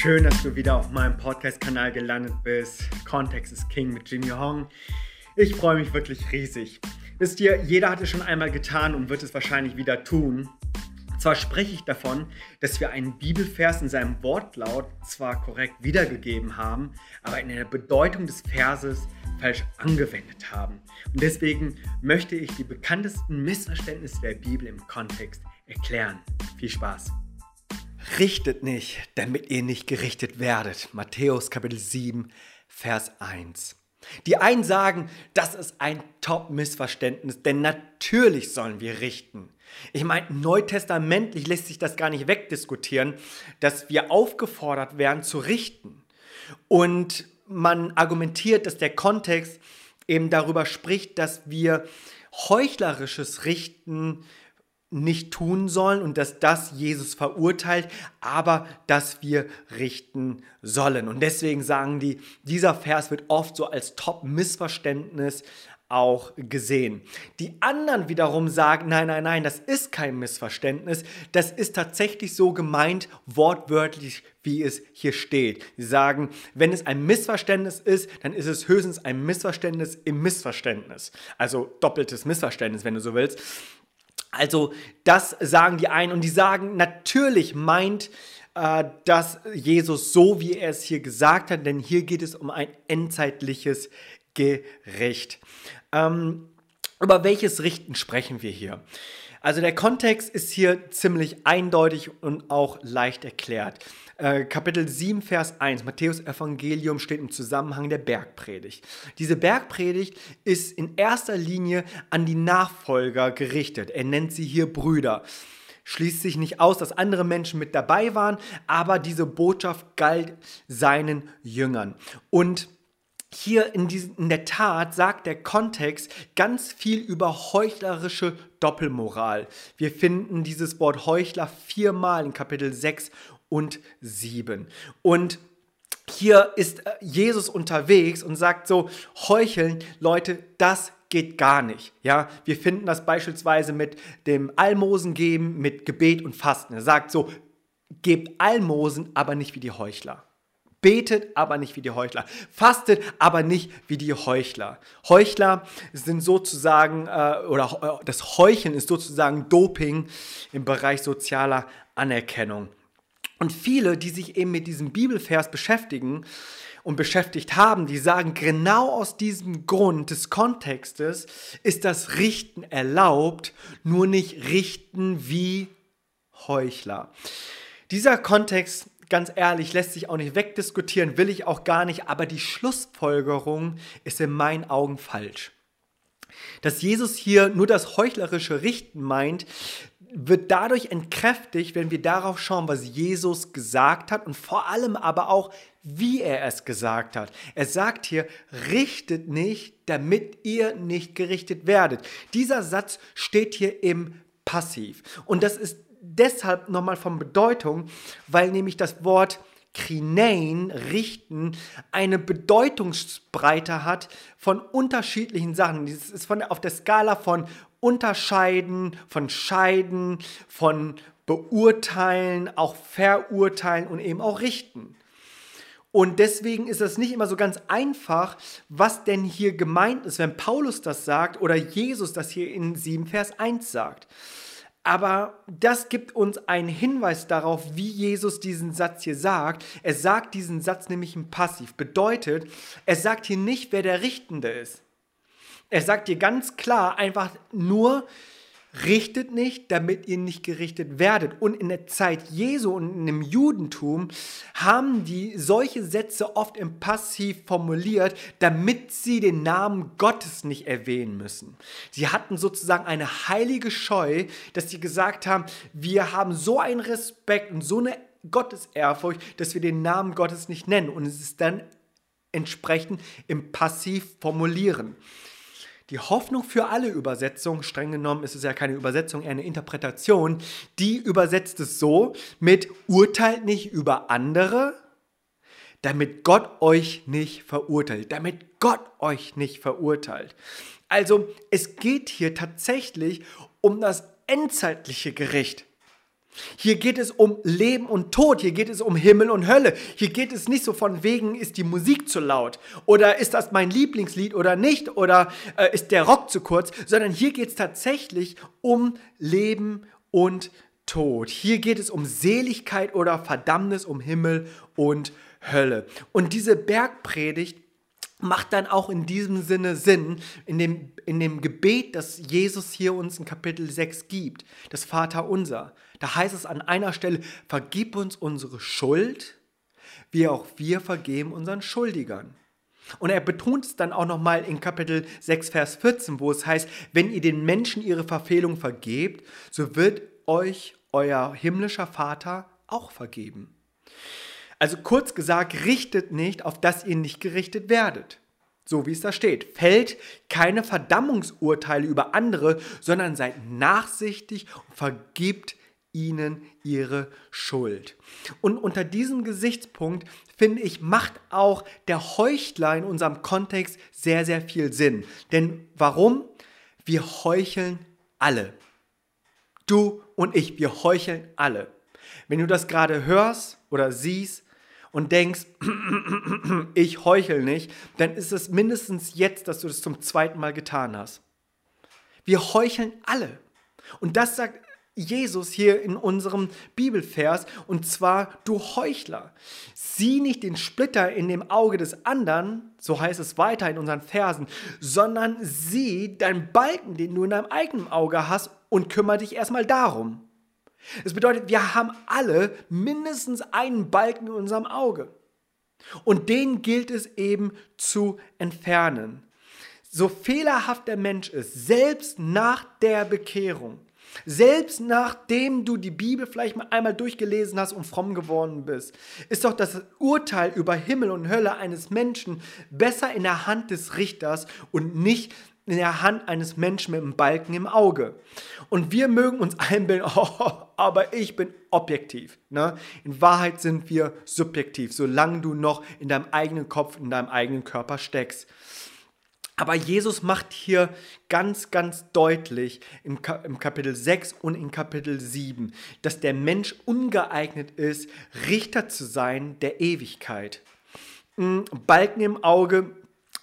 Schön, dass du wieder auf meinem Podcast-Kanal gelandet bist. Kontext ist King mit Jimmy Hong. Ich freue mich wirklich riesig. Wisst ihr, jeder hat es schon einmal getan und wird es wahrscheinlich wieder tun. Zwar spreche ich davon, dass wir einen Bibelvers in seinem Wortlaut zwar korrekt wiedergegeben haben, aber in der Bedeutung des Verses falsch angewendet haben. Und deswegen möchte ich die bekanntesten Missverständnisse der Bibel im Kontext erklären. Viel Spaß! Richtet nicht, damit ihr nicht gerichtet werdet. Matthäus Kapitel 7, Vers 1. Die einen sagen, das ist ein Top-Missverständnis, denn natürlich sollen wir richten. Ich meine, neutestamentlich lässt sich das gar nicht wegdiskutieren, dass wir aufgefordert werden zu richten. Und man argumentiert, dass der Kontext eben darüber spricht, dass wir heuchlerisches Richten nicht tun sollen und dass das Jesus verurteilt, aber dass wir richten sollen. Und deswegen sagen die, dieser Vers wird oft so als Top-Missverständnis auch gesehen. Die anderen wiederum sagen, nein, nein, nein, das ist kein Missverständnis, das ist tatsächlich so gemeint, wortwörtlich, wie es hier steht. Sie sagen, wenn es ein Missverständnis ist, dann ist es höchstens ein Missverständnis im Missverständnis. Also doppeltes Missverständnis, wenn du so willst. Also das sagen die einen und die sagen, natürlich meint äh, dass Jesus so, wie er es hier gesagt hat, denn hier geht es um ein endzeitliches Gericht. Ähm, über welches Richten sprechen wir hier? Also der Kontext ist hier ziemlich eindeutig und auch leicht erklärt. Äh, Kapitel 7, Vers 1, Matthäus Evangelium steht im Zusammenhang der Bergpredigt. Diese Bergpredigt ist in erster Linie an die Nachfolger gerichtet. Er nennt sie hier Brüder. Schließt sich nicht aus, dass andere Menschen mit dabei waren, aber diese Botschaft galt seinen Jüngern. Und hier in, diesen, in der Tat sagt der Kontext ganz viel über heuchlerische Doppelmoral. Wir finden dieses Wort Heuchler viermal in Kapitel 6 und 7. Und hier ist äh, Jesus unterwegs und sagt so, heucheln, Leute, das geht gar nicht. Ja, wir finden das beispielsweise mit dem Almosen geben, mit Gebet und Fasten. Er sagt so, gebt Almosen, aber nicht wie die Heuchler. Betet, aber nicht wie die Heuchler. Fastet, aber nicht wie die Heuchler. Heuchler sind sozusagen, äh, oder äh, das Heucheln ist sozusagen Doping im Bereich sozialer Anerkennung. Und viele, die sich eben mit diesem Bibelvers beschäftigen und beschäftigt haben, die sagen, genau aus diesem Grund des Kontextes ist das Richten erlaubt, nur nicht richten wie Heuchler. Dieser Kontext ganz ehrlich, lässt sich auch nicht wegdiskutieren, will ich auch gar nicht, aber die Schlussfolgerung ist in meinen Augen falsch. Dass Jesus hier nur das heuchlerische Richten meint, wird dadurch entkräftigt, wenn wir darauf schauen, was Jesus gesagt hat und vor allem aber auch, wie er es gesagt hat. Er sagt hier, richtet nicht, damit ihr nicht gerichtet werdet. Dieser Satz steht hier im Passiv. Und das ist deshalb nochmal von Bedeutung, weil nämlich das Wort Krinein, richten, eine Bedeutungsbreite hat von unterschiedlichen Sachen. Das ist von, auf der Skala von unterscheiden, von scheiden, von beurteilen, auch verurteilen und eben auch richten. Und deswegen ist es nicht immer so ganz einfach, was denn hier gemeint ist, wenn Paulus das sagt oder Jesus das hier in 7 Vers 1 sagt. Aber das gibt uns einen Hinweis darauf, wie Jesus diesen Satz hier sagt. Er sagt diesen Satz nämlich im Passiv. Bedeutet, er sagt hier nicht, wer der Richtende ist. Er sagt dir ganz klar einfach nur, richtet nicht, damit ihr nicht gerichtet werdet. Und in der Zeit Jesu und im Judentum haben die solche Sätze oft im Passiv formuliert, damit sie den Namen Gottes nicht erwähnen müssen. Sie hatten sozusagen eine heilige Scheu, dass sie gesagt haben, wir haben so einen Respekt und so eine Gottesehrfurcht, dass wir den Namen Gottes nicht nennen. Und es ist dann entsprechend im Passiv formulieren. Die Hoffnung für alle Übersetzungen, streng genommen ist es ja keine Übersetzung, eher eine Interpretation, die übersetzt es so mit urteilt nicht über andere, damit Gott euch nicht verurteilt, damit Gott euch nicht verurteilt. Also es geht hier tatsächlich um das endzeitliche Gericht. Hier geht es um Leben und Tod, hier geht es um Himmel und Hölle. Hier geht es nicht so von wegen, ist die Musik zu laut oder ist das mein Lieblingslied oder nicht oder äh, ist der Rock zu kurz, sondern hier geht es tatsächlich um Leben und Tod. Hier geht es um Seligkeit oder Verdammnis, um Himmel und Hölle. Und diese Bergpredigt macht dann auch in diesem Sinne Sinn, in dem, in dem Gebet, das Jesus hier uns in Kapitel 6 gibt, das Vater unser. Da heißt es an einer Stelle, vergib uns unsere Schuld, wie auch wir vergeben unseren Schuldigern. Und er betont es dann auch nochmal in Kapitel 6, Vers 14, wo es heißt, wenn ihr den Menschen ihre Verfehlung vergebt, so wird euch euer himmlischer Vater auch vergeben. Also kurz gesagt, richtet nicht, auf dass ihr nicht gerichtet werdet. So wie es da steht. Fällt keine Verdammungsurteile über andere, sondern seid nachsichtig und vergibt ihnen ihre Schuld. Und unter diesem Gesichtspunkt, finde ich, macht auch der Heuchler in unserem Kontext sehr, sehr viel Sinn. Denn warum? Wir heucheln alle. Du und ich, wir heucheln alle. Wenn du das gerade hörst oder siehst, und denkst, ich heuchel nicht, dann ist es mindestens jetzt, dass du das zum zweiten Mal getan hast. Wir heucheln alle. Und das sagt Jesus hier in unserem Bibelvers, und zwar, du Heuchler, sieh nicht den Splitter in dem Auge des anderen, so heißt es weiter in unseren Versen, sondern sieh deinen Balken, den du in deinem eigenen Auge hast, und kümmere dich erstmal darum. Das bedeutet, wir haben alle mindestens einen Balken in unserem Auge. Und den gilt es eben zu entfernen. So fehlerhaft der Mensch ist, selbst nach der Bekehrung, selbst nachdem du die Bibel vielleicht mal einmal durchgelesen hast und fromm geworden bist, ist doch das Urteil über Himmel und Hölle eines Menschen besser in der Hand des Richters und nicht in der Hand eines Menschen mit einem Balken im Auge. Und wir mögen uns einbilden, oh, aber ich bin objektiv. Ne? In Wahrheit sind wir subjektiv, solange du noch in deinem eigenen Kopf, in deinem eigenen Körper steckst. Aber Jesus macht hier ganz, ganz deutlich im, Kapitel 6 und in Kapitel 7, dass der Mensch ungeeignet ist, Richter zu sein der Ewigkeit. Hm, Balken im Auge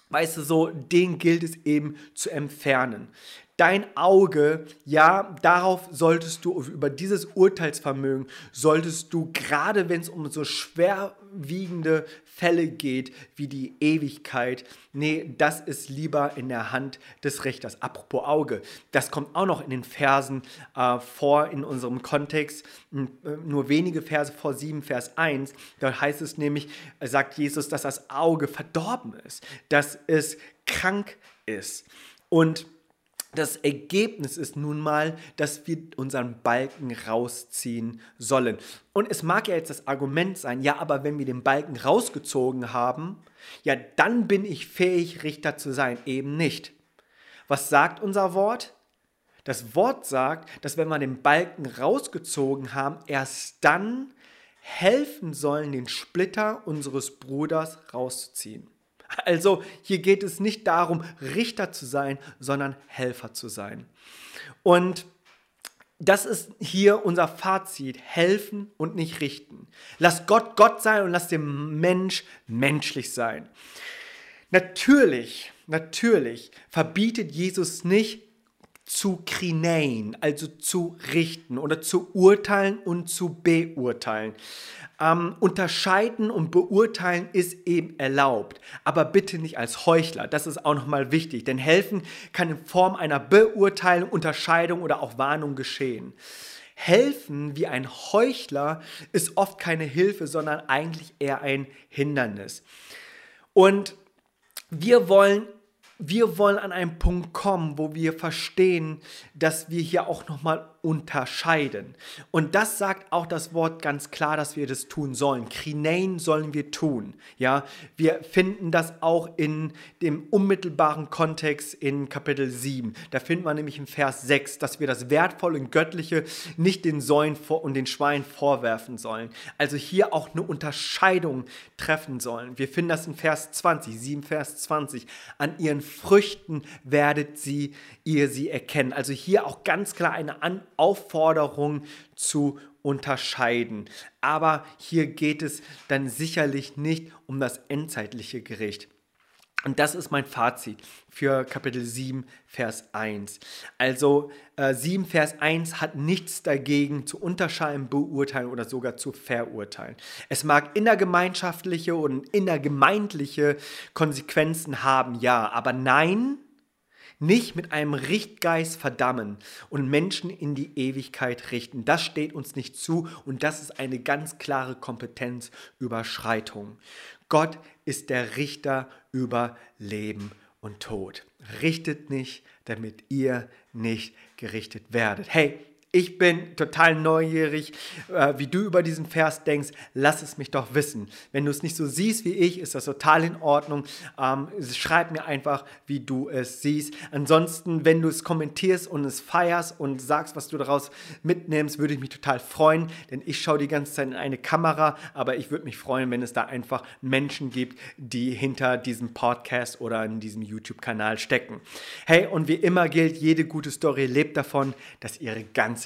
weißt du so, den gilt es eben zu entfernen. Dein Auge, ja, darauf solltest du, über dieses Urteilsvermögen, solltest du, gerade wenn es um so schwerwiegende Fälle geht wie die Ewigkeit, nee, das ist lieber in der Hand des Richters. Apropos Auge, das kommt auch noch in den Versen äh, vor in unserem Kontext, äh, nur wenige Verse vor 7, Vers 1. Da heißt es nämlich, sagt Jesus, dass das Auge verdorben ist, dass es krank ist. Und das Ergebnis ist nun mal, dass wir unseren Balken rausziehen sollen. Und es mag ja jetzt das Argument sein, ja, aber wenn wir den Balken rausgezogen haben, ja, dann bin ich fähig, Richter zu sein. Eben nicht. Was sagt unser Wort? Das Wort sagt, dass wenn wir den Balken rausgezogen haben, erst dann helfen sollen, den Splitter unseres Bruders rauszuziehen. Also hier geht es nicht darum, Richter zu sein, sondern Helfer zu sein. Und das ist hier unser Fazit. Helfen und nicht richten. Lass Gott Gott sein und lass dem Mensch menschlich sein. Natürlich, natürlich verbietet Jesus nicht zu krinein, also zu richten oder zu urteilen und zu beurteilen. Ähm, unterscheiden und beurteilen ist eben erlaubt, aber bitte nicht als Heuchler. Das ist auch nochmal wichtig, denn helfen kann in Form einer Beurteilung, Unterscheidung oder auch Warnung geschehen. Helfen wie ein Heuchler ist oft keine Hilfe, sondern eigentlich eher ein Hindernis. Und wir wollen wir wollen an einen Punkt kommen, wo wir verstehen, dass wir hier auch nochmal unterscheiden. Und das sagt auch das Wort ganz klar, dass wir das tun sollen. Krinein sollen wir tun. Ja, wir finden das auch in dem unmittelbaren Kontext in Kapitel 7. Da finden wir nämlich im Vers 6, dass wir das Wertvolle und Göttliche nicht den Säuen und den Schweinen vorwerfen sollen. Also hier auch eine Unterscheidung treffen sollen. Wir finden das in Vers 20, 7 Vers 20. An ihren Früchten werdet sie ihr sie erkennen. Also hier auch ganz klar eine An Aufforderung zu unterscheiden. Aber hier geht es dann sicherlich nicht um das endzeitliche Gericht. Und das ist mein Fazit für Kapitel 7, Vers 1. Also äh, 7, Vers 1 hat nichts dagegen zu unterscheiden, beurteilen oder sogar zu verurteilen. Es mag innergemeinschaftliche und innergemeindliche Konsequenzen haben, ja, aber nein, nicht mit einem Richtgeist verdammen und Menschen in die Ewigkeit richten. Das steht uns nicht zu und das ist eine ganz klare Kompetenzüberschreitung. Gott ist der Richter über Leben und Tod. Richtet nicht, damit ihr nicht gerichtet werdet. Hey, ich bin total neugierig, äh, wie du über diesen Vers denkst. Lass es mich doch wissen. Wenn du es nicht so siehst wie ich, ist das total in Ordnung. Ähm, schreib mir einfach, wie du es siehst. Ansonsten, wenn du es kommentierst und es feierst und sagst, was du daraus mitnimmst, würde ich mich total freuen, denn ich schaue die ganze Zeit in eine Kamera, aber ich würde mich freuen, wenn es da einfach Menschen gibt, die hinter diesem Podcast oder in diesem YouTube-Kanal stecken. Hey, und wie immer gilt, jede gute Story lebt davon, dass ihre ganze